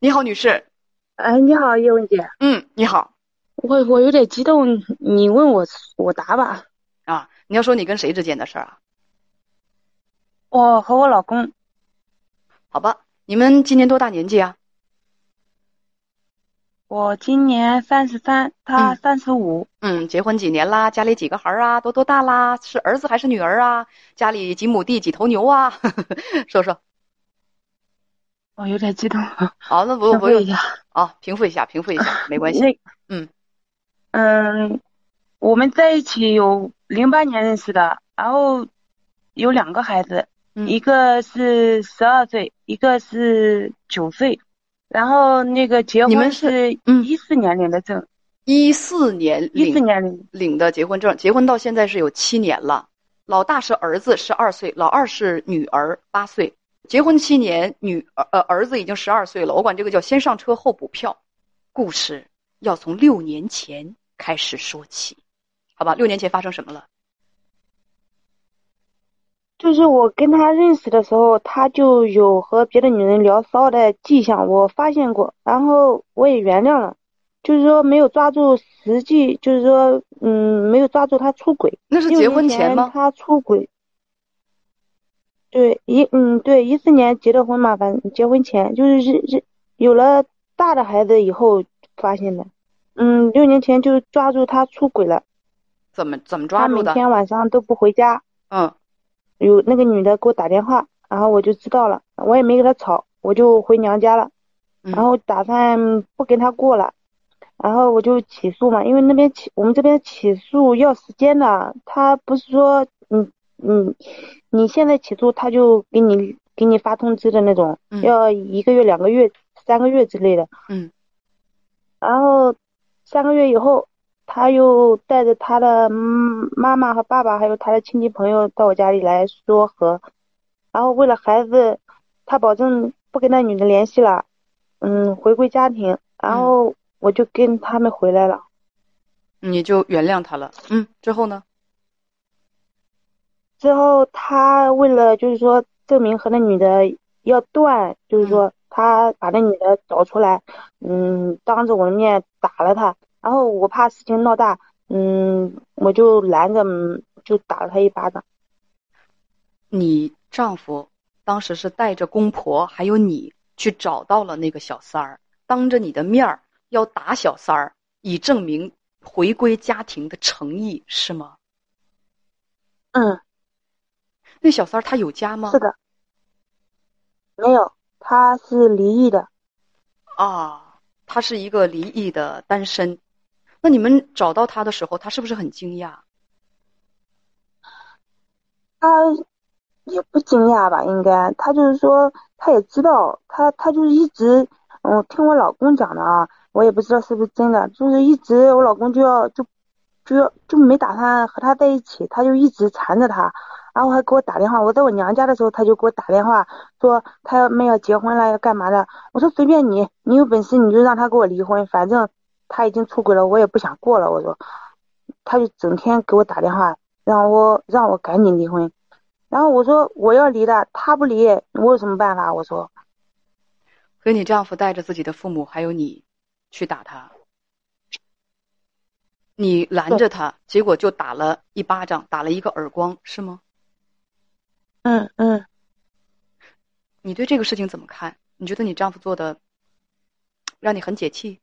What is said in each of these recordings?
你好，女士。哎，你好，叶文姐。嗯，你好。我我有点激动，你问我我答吧。啊，你要说你跟谁之间的事儿啊？我和我老公。好吧，你们今年多大年纪啊？我今年三十三，他三十五。嗯，结婚几年啦？家里几个孩儿啊？都多大啦？是儿子还是女儿啊？家里几亩地几头牛啊？说说。我有点激动。好，那不用不用一下啊，平复一下，平复一下，没关系。那嗯嗯，我们在一起有零八年认识的，然后有两个孩子，一个是十二岁，一个是九岁。然后那个结婚是一四年领的证，一四年一四年领领的结婚证，结婚到现在是有七年了。老大是儿子，十二岁；老二是女儿，八岁。结婚七年，女儿呃儿子已经十二岁了。我管这个叫先上车后补票。故事要从六年前开始说起，好吧？六年前发生什么了？就是我跟他认识的时候，他就有和别的女人聊骚的迹象，我发现过，然后我也原谅了。就是说没有抓住实际，就是说嗯，没有抓住他出轨。那是结婚前吗？他出轨。对，一嗯对，一四年结的婚嘛，反正结婚前就是是是有了大的孩子以后发现的，嗯，六年前就抓住他出轨了。怎么怎么抓住的？他每天晚上都不回家。嗯。有那个女的给我打电话，然后我就知道了，我也没跟他吵，我就回娘家了，然后打算不跟他过了，然后我就起诉嘛，因为那边起我们这边起诉要时间的，他不是说嗯嗯。你现在起诉，他就给你给你发通知的那种，要一个月、两个月、三个月之类的。嗯。然后三个月以后，他又带着他的妈妈和爸爸，还有他的亲戚朋友到我家里来说和。然后为了孩子，他保证不跟那女的联系了，嗯，回归家庭。然后我就跟他们回来了。你就原谅他了。嗯，之后呢？之后，他为了就是说证明和那女的要断，就是说他把那女的找出来，嗯，当着我的面打了他。然后我怕事情闹大，嗯，我就拦着，就打了他一巴掌。你丈夫当时是带着公婆还有你去找到了那个小三儿，当着你的面儿要打小三儿，以证明回归家庭的诚意，是吗？嗯。那小三儿他有家吗？是的，没有，他是离异的。啊，他是一个离异的单身。那你们找到他的时候，他是不是很惊讶？他也不惊讶吧，应该。他就是说，他也知道，他他就是一直，嗯，听我老公讲的啊，我也不知道是不是真的，就是一直我老公就要就就要就没打算和他在一起，他就一直缠着他。然后还给我打电话，我在我娘家的时候，他就给我打电话说他们要结婚了，要干嘛的。我说随便你，你有本事你就让他给我离婚，反正他已经出轨了，我也不想过了。我说，他就整天给我打电话，让我让我赶紧离婚。然后我说我要离的，他不离，我有什么办法？我说，和你丈夫带着自己的父母还有你去打他，你拦着他，结果就打了一巴掌，打了一个耳光，是吗？嗯嗯，你对这个事情怎么看？你觉得你丈夫做的让你很解气？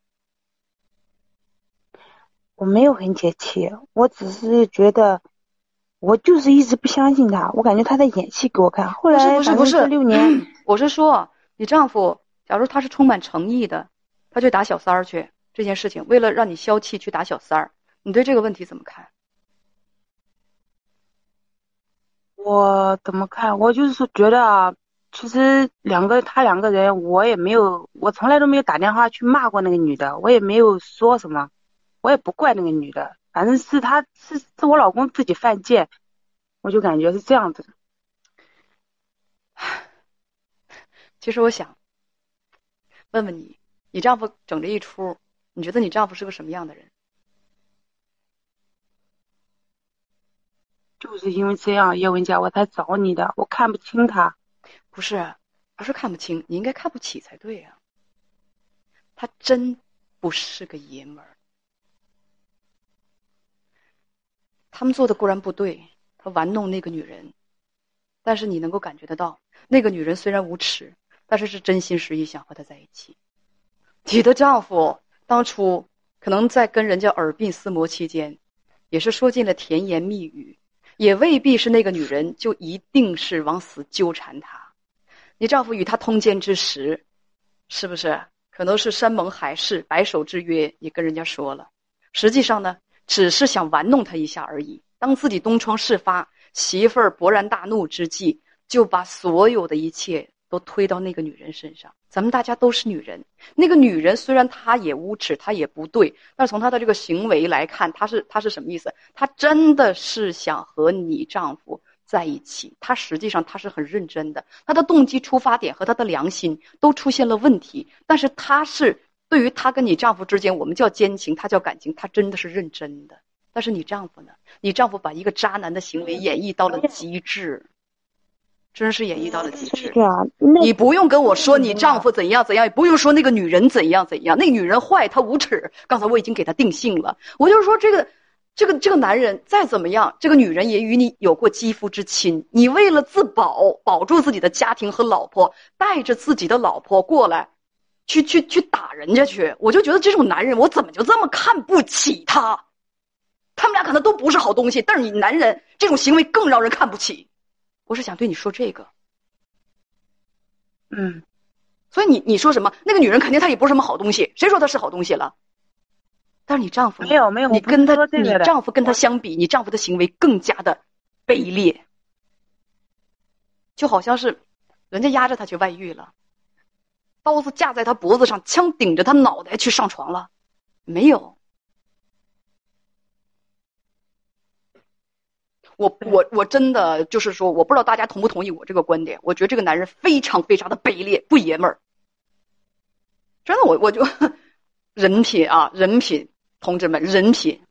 我没有很解气，我只是觉得我就是一直不相信他，我感觉他在演戏给我看。后来不是不是六年，我是说你丈夫，假如他是充满诚意的，他去打小三儿去这件事情，为了让你消气去打小三儿，你对这个问题怎么看？我怎么看？我就是说觉得啊，其实两个他两个人，我也没有，我从来都没有打电话去骂过那个女的，我也没有说什么，我也不怪那个女的，反正是他是是我老公自己犯贱，我就感觉是这样子。其实我想问问你，你丈夫整这一出，你觉得你丈夫是个什么样的人？就是因为这样，叶文佳，我才找你的。我看不清他，不是，不是看不清，你应该看不起才对呀。他真不是个爷们儿。他们做的固然不对，他玩弄那个女人，但是你能够感觉得到，那个女人虽然无耻，但是是真心实意想和他在一起。你的丈夫当初可能在跟人家耳鬓厮磨期间，也是说尽了甜言蜜语，也未必是那个女人就一定是往死纠缠他。你丈夫与他通奸之时，是不是可能是山盟海誓、白首之约你跟人家说了？实际上呢？只是想玩弄他一下而已。当自己东窗事发，媳妇儿勃然大怒之际，就把所有的一切都推到那个女人身上。咱们大家都是女人，那个女人虽然她也无耻，她也不对，但是从她的这个行为来看，她是她是什么意思？她真的是想和你丈夫在一起。她实际上她是很认真的，她的动机出发点和她的良心都出现了问题，但是她是。对于她跟你丈夫之间，我们叫奸情，她叫感情，她真的是认真的。但是你丈夫呢？你丈夫把一个渣男的行为演绎到了极致，真是演绎到了极致。你不用跟我说你丈夫怎样怎样，也不用说那个女人怎样怎样。那女人坏，她无耻。刚才我已经给她定性了。我就是说，这个，这个，这个男人再怎么样，这个女人也与你有过肌肤之亲。你为了自保，保住自己的家庭和老婆，带着自己的老婆过来。去去去打人家去！我就觉得这种男人，我怎么就这么看不起他？他们俩可能都不是好东西，但是你男人这种行为更让人看不起。我是想对你说这个，嗯，所以你你说什么？那个女人肯定她也不是什么好东西，谁说她是好东西了？但是你丈夫没有没有，你跟他你丈夫跟他相比，你丈夫的行为更加的卑劣，就好像是人家压着他去外遇了。刀子架在他脖子上，枪顶着他脑袋去上床了，没有。我我我真的就是说，我不知道大家同不同意我这个观点。我觉得这个男人非常非常的卑劣，不爷们儿。真的，我我就人品啊，人品，同志们，人品。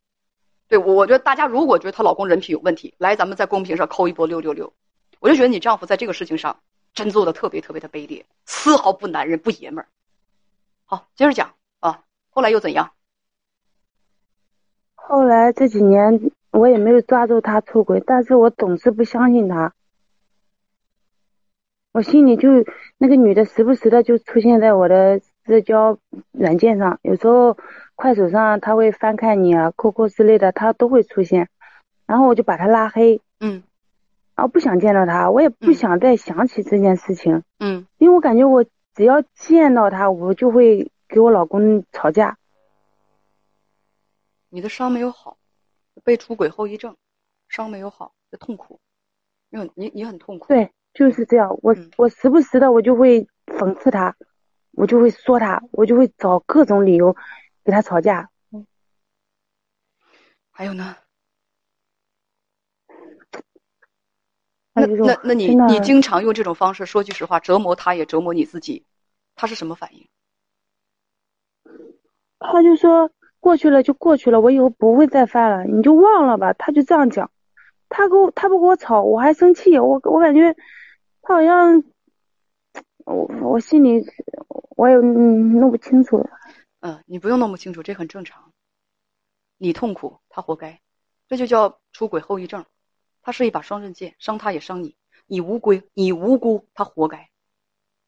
对我，我觉得大家如果觉得她老公人品有问题，来，咱们在公屏上扣一波六六六。我就觉得你丈夫在这个事情上。真做的特别特别的卑劣，丝毫不男人不爷们儿。好，接着讲啊，后来又怎样？后来这几年我也没有抓住他出轨，但是我总是不相信他。我心里就那个女的时不时的就出现在我的社交软件上，有时候快手上他会翻看你啊，QQ 之类的，他都会出现，然后我就把他拉黑。嗯。啊，不想见到他，我也不想再想起这件事情。嗯，因为我感觉我只要见到他，我就会给我老公吵架。你的伤没有好，被出轨后遗症，伤没有好，痛苦，因为你你很痛苦。对，就是这样。我我时不时的我就会讽刺他，我就会说他，我就会找各种理由给他吵架。嗯，还有呢？那那那你你经常用这种方式说句实话折磨他也折磨你自己，他是什么反应？他就说过去了就过去了，我以后不会再犯了，你就忘了吧。他就这样讲，他跟我他不跟我吵，我还生气，我我感觉他好像我我心里我也弄不清楚。嗯，你不用弄不清楚，这很正常。你痛苦，他活该，这就叫出轨后遗症。他是一把双刃剑，伤他也伤你。你无辜，你无辜，他活该，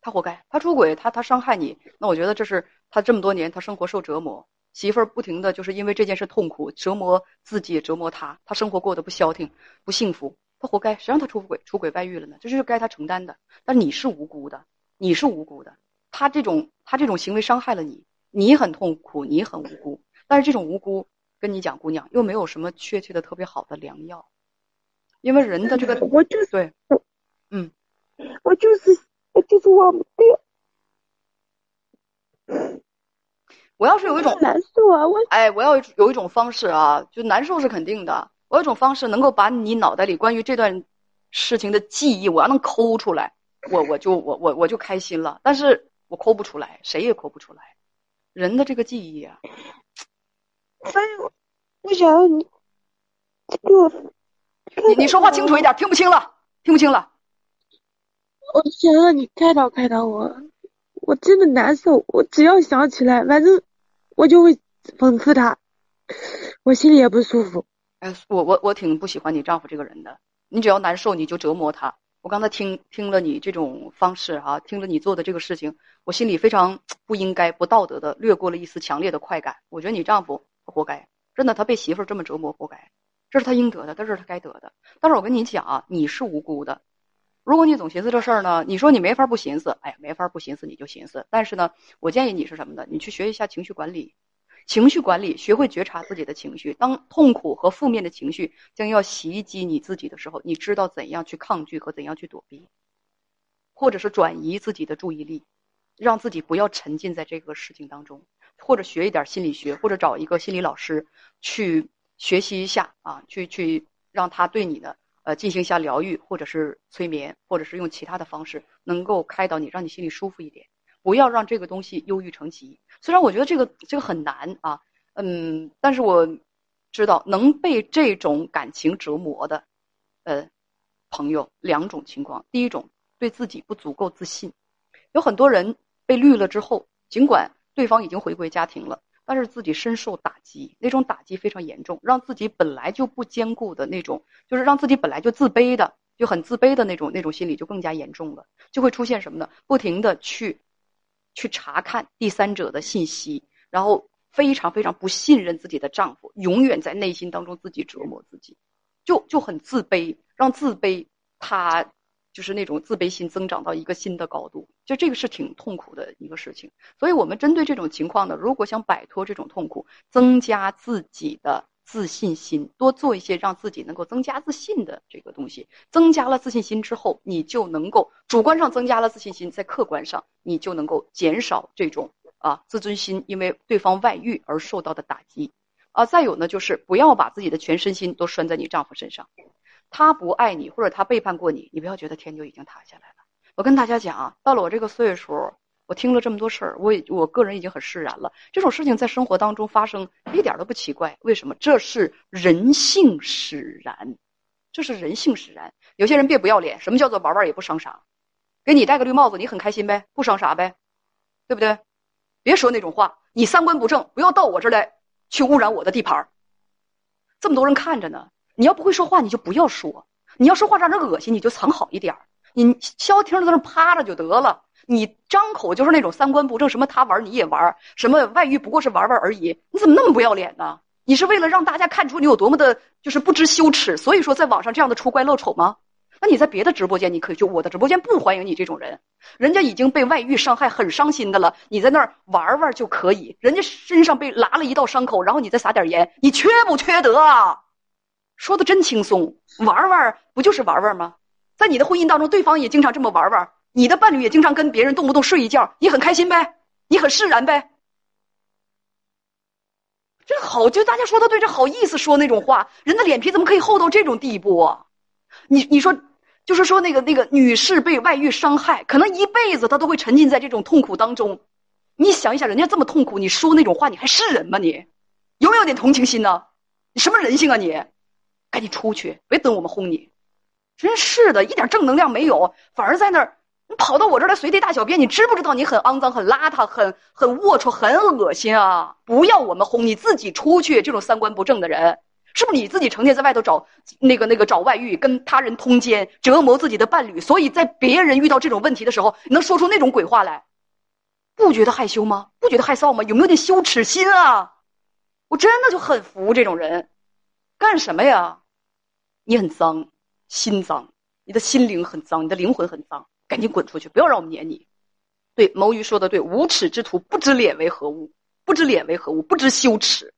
他活该。他出轨，他他伤害你，那我觉得这是他这么多年他生活受折磨，媳妇儿不停的就是因为这件事痛苦，折磨自己也折磨他，他生活过得不消停不幸福，他活该。谁让他出轨出轨外遇了呢？这就是该他承担的。但你是无辜的，你是无辜的。他这种他这种行为伤害了你，你很痛苦，你很无辜。但是这种无辜，跟你讲，姑娘又没有什么确切的特别好的良药。因为人的这个，我就是对，嗯，我就是我就是忘不掉。我要是有一种难受啊，我哎，我要有一种方式啊，就难受是肯定的。我有一种方式能够把你脑袋里关于这段事情的记忆，我要能抠出来，我我就我我我就开心了。但是我抠不出来，谁也抠不出来。人的这个记忆啊，所以我我想要你给我。你你说话清楚一点，听不清了，听不清了。我想让你开导开导我，我真的难受。我只要想起来，反正我就会讽刺他，我心里也不舒服。哎，我我我挺不喜欢你丈夫这个人的。你只要难受，你就折磨他。我刚才听听了你这种方式哈，听了你做的这个事情，我心里非常不应该、不道德的掠过了一丝强烈的快感。我觉得你丈夫活该，真的，他被媳妇儿这么折磨，活该，这是他应得的，这是他该得的。但是我跟你讲啊，你是无辜的。如果你总寻思这事儿呢，你说你没法不寻思，哎呀，没法不寻思你就寻思。但是呢，我建议你是什么呢？你去学一下情绪管理，情绪管理，学会觉察自己的情绪。当痛苦和负面的情绪将要袭击你自己的时候，你知道怎样去抗拒和怎样去躲避，或者是转移自己的注意力，让自己不要沉浸在这个事情当中，或者学一点心理学，或者找一个心理老师去学习一下啊，去去让他对你的。呃，进行一下疗愈，或者是催眠，或者是用其他的方式，能够开导你，让你心里舒服一点。不要让这个东西忧郁成疾。虽然我觉得这个这个很难啊，嗯，但是我知道能被这种感情折磨的，呃，朋友两种情况。第一种，对自己不足够自信。有很多人被绿了之后，尽管对方已经回归家庭了。但是自己深受打击，那种打击非常严重，让自己本来就不坚固的那种，就是让自己本来就自卑的，就很自卑的那种那种心理就更加严重了，就会出现什么呢？不停的去，去查看第三者的信息，然后非常非常不信任自己的丈夫，永远在内心当中自己折磨自己，就就很自卑，让自卑他。就是那种自卑心增长到一个新的高度，就这个是挺痛苦的一个事情。所以，我们针对这种情况呢，如果想摆脱这种痛苦，增加自己的自信心，多做一些让自己能够增加自信的这个东西。增加了自信心之后，你就能够主观上增加了自信心，在客观上你就能够减少这种啊自尊心因为对方外遇而受到的打击。啊，再有呢，就是不要把自己的全身心都拴在你丈夫身上。他不爱你，或者他背叛过你，你不要觉得天就已经塌下来了。我跟大家讲啊，到了我这个岁数，我听了这么多事儿，我我个人已经很释然了。这种事情在生活当中发生一点都不奇怪。为什么？这是人性使然，这是人性使然。有些人别不要脸，什么叫做玩玩也不伤啥？给你戴个绿帽子，你很开心呗，不伤啥呗，对不对？别说那种话，你三观不正，不要到我这儿来去污染我的地盘儿这么多人看着呢。你要不会说话，你就不要说。你要说话让人恶心，你就藏好一点儿。你消停的在那趴着就得了。你张口就是那种三观不正，什么他玩你也玩，什么外遇不过是玩玩而已。你怎么那么不要脸呢？你是为了让大家看出你有多么的，就是不知羞耻，所以说在网上这样的出怪露丑吗？那你在别的直播间你可以去，我的直播间不欢迎你这种人。人家已经被外遇伤害很伤心的了，你在那儿玩玩就可以。人家身上被拉了一道伤口，然后你再撒点盐，你缺不缺德啊？说的真轻松，玩玩不就是玩玩吗？在你的婚姻当中，对方也经常这么玩玩，你的伴侣也经常跟别人动不动睡一觉，你很开心呗？你很释然呗？这好，就大家说的对，这好意思说那种话，人的脸皮怎么可以厚到这种地步啊？你你说，就是说那个那个女士被外遇伤害，可能一辈子她都会沉浸在这种痛苦当中。你想一想，人家这么痛苦，你说那种话，你还是人吗？你有没有点同情心呢？你什么人性啊你？赶紧出去，别等我们轰你！真是的，一点正能量没有，反而在那儿，你跑到我这儿来随地大小便，你知不知道你很肮脏、很邋遢、很很龌龊、很恶心啊？不要我们轰，你自己出去！这种三观不正的人，是不是你自己成天在外头找那个那个找外遇，跟他人通奸，折磨自己的伴侣？所以在别人遇到这种问题的时候，能说出那种鬼话来，不觉得害羞吗？不觉得害臊吗？有没有点羞耻心啊？我真的就很服这种人，干什么呀？你很脏，心脏，你的心灵很脏，你的灵魂很脏，赶紧滚出去，不要让我们撵你。对，毛鱼说的对，无耻之徒不知脸为何物，不知脸为何物，不知羞耻，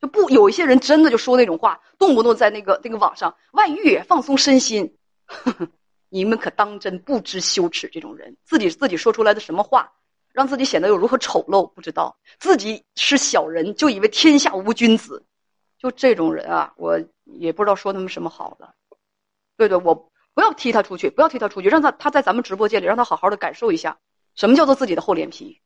就不有一些人真的就说那种话，动不动在那个那个网上外遇，放松身心，呵呵，你们可当真不知羞耻？这种人自己自己说出来的什么话，让自己显得有如何丑陋？不知道自己是小人，就以为天下无君子。就这种人啊，我也不知道说他们什么好了。对对，我不要踢他出去，不要踢他出去，让他他在咱们直播间里，让他好好的感受一下什么叫做自己的厚脸皮。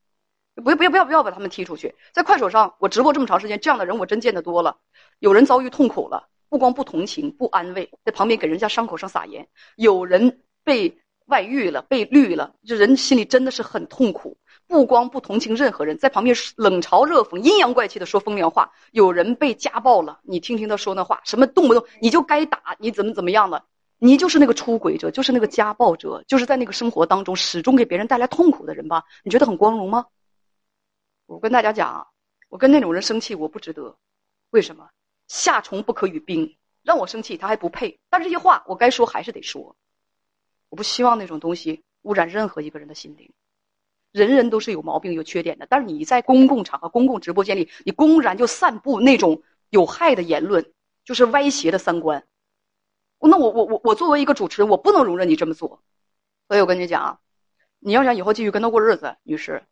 不要不要不要不要把他们踢出去。在快手上，我直播这么长时间，这样的人我真见得多了。有人遭遇痛苦了，不光不同情不安慰，在旁边给人家伤口上撒盐；有人被外遇了，被绿了，这人心里真的是很痛苦。不光不同情任何人，在旁边冷嘲热讽、阴阳怪气的说风凉话。有人被家暴了，你听听他说那话，什么动不动你就该打，你怎么怎么样的，你就是那个出轨者，就是那个家暴者，就是在那个生活当中始终给别人带来痛苦的人吧？你觉得很光荣吗？我跟大家讲啊，我跟那种人生气，我不值得。为什么？夏虫不可语冰，让我生气他还不配。但这些话我该说还是得说。我不希望那种东西污染任何一个人的心灵。人人都是有毛病、有缺点的，但是你在公共场合、公共直播间里，你公然就散布那种有害的言论，就是歪斜的三观。那我我我我作为一个主持人，我不能容忍你这么做。所以我跟你讲啊，你要想以后继续跟他过日子，女士，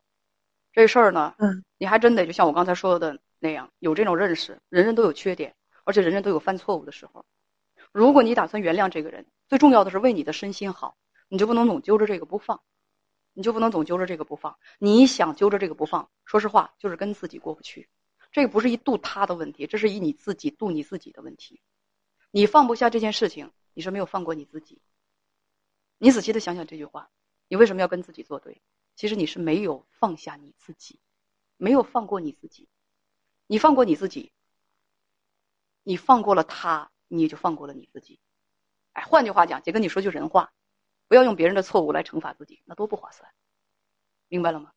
这事儿呢，嗯，你还真得就像我刚才说的那样，有这种认识。人人都有缺点，而且人人都有犯错误的时候。如果你打算原谅这个人，最重要的是为你的身心好，你就不能总揪着这个不放。你就不能总揪着这个不放。你想揪着这个不放，说实话，就是跟自己过不去。这个不是一度他的问题，这是以你自己度你自己的问题。你放不下这件事情，你是没有放过你自己。你仔细的想想这句话，你为什么要跟自己作对？其实你是没有放下你自己，没有放过你自己。你放过你自己，你放过了他，你也就放过了你自己。哎，换句话讲，姐跟你说句人话。不要用别人的错误来惩罚自己，那多不划算。明白了吗？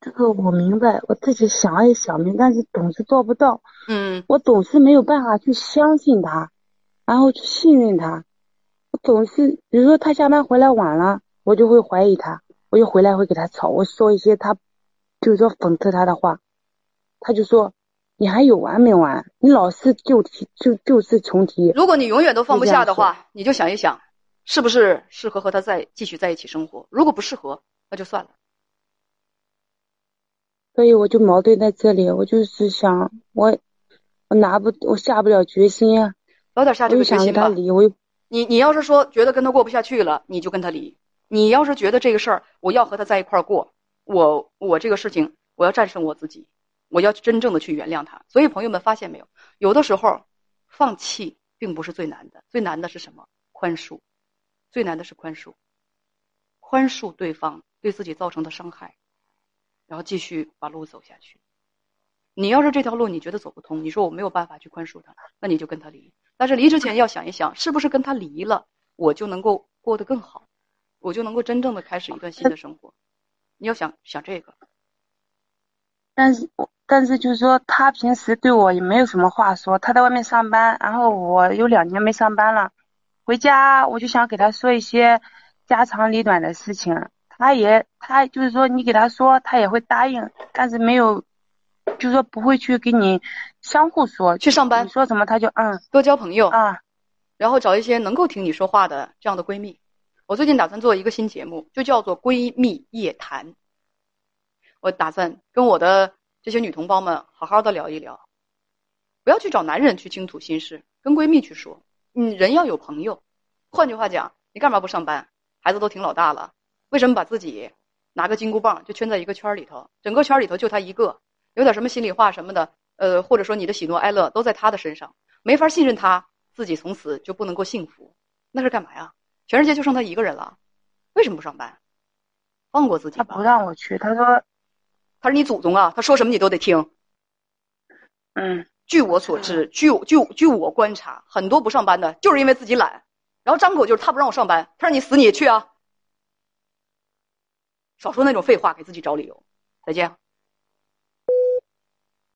这个我明白，我自己想也想明，但是总是做不到。嗯，我总是没有办法去相信他，然后去信任他。我总是，比如说他下班回来晚了，我就会怀疑他，我就回来会给他吵，我说一些他，就是说讽刺他的话，他就说：“你还有完没完？你老是旧提就旧事重提。”如果你永远都放不下的话，你就想一想。是不是适合和他再继续在一起生活？如果不适合，那就算了。所以我就矛盾在这里，我就是想，我我拿不，我下不了决心啊。早点下这个决心吧。我你你要是说觉得跟他过不下去了，你就跟他离。你要是觉得这个事儿，我要和他在一块儿过，我我这个事情，我要战胜我自己，我要真正的去原谅他。所以朋友们发现没有，有的时候放弃并不是最难的，最难的是什么？宽恕。最难的是宽恕，宽恕对方对自己造成的伤害，然后继续把路走下去。你要是这条路你觉得走不通，你说我没有办法去宽恕他，那你就跟他离。但是离之前要想一想，是不是跟他离了，我就能够过得更好，我就能够真正的开始一段新的生活。你要想想这个。但是我，但是就是说，他平时对我也没有什么话说，他在外面上班，然后我有两年没上班了。回家我就想给他说一些家长里短的事情，他也他就是说你给他说他也会答应，但是没有，就是说不会去给你相互说去上班，你说什么他就嗯多交朋友啊，然后找一些能够听你说话的这样的闺蜜。我最近打算做一个新节目，就叫做闺蜜夜谈。我打算跟我的这些女同胞们好好的聊一聊，不要去找男人去倾吐心事，跟闺蜜去说。你，人要有朋友。换句话讲，你干嘛不上班？孩子都挺老大了，为什么把自己拿个金箍棒就圈在一个圈里头？整个圈里头就他一个，有点什么心里话什么的，呃，或者说你的喜怒哀乐都在他的身上，没法信任他，自己从此就不能够幸福，那是干嘛呀？全世界就剩他一个人了，为什么不上班？放过自己吧。他不让我去，他说他是你祖宗啊，他说什么你都得听。嗯。据我所知，据据据我观察，很多不上班的，就是因为自己懒，然后张口就是他不让我上班，他让你死你也去啊。少说那种废话，给自己找理由。再见。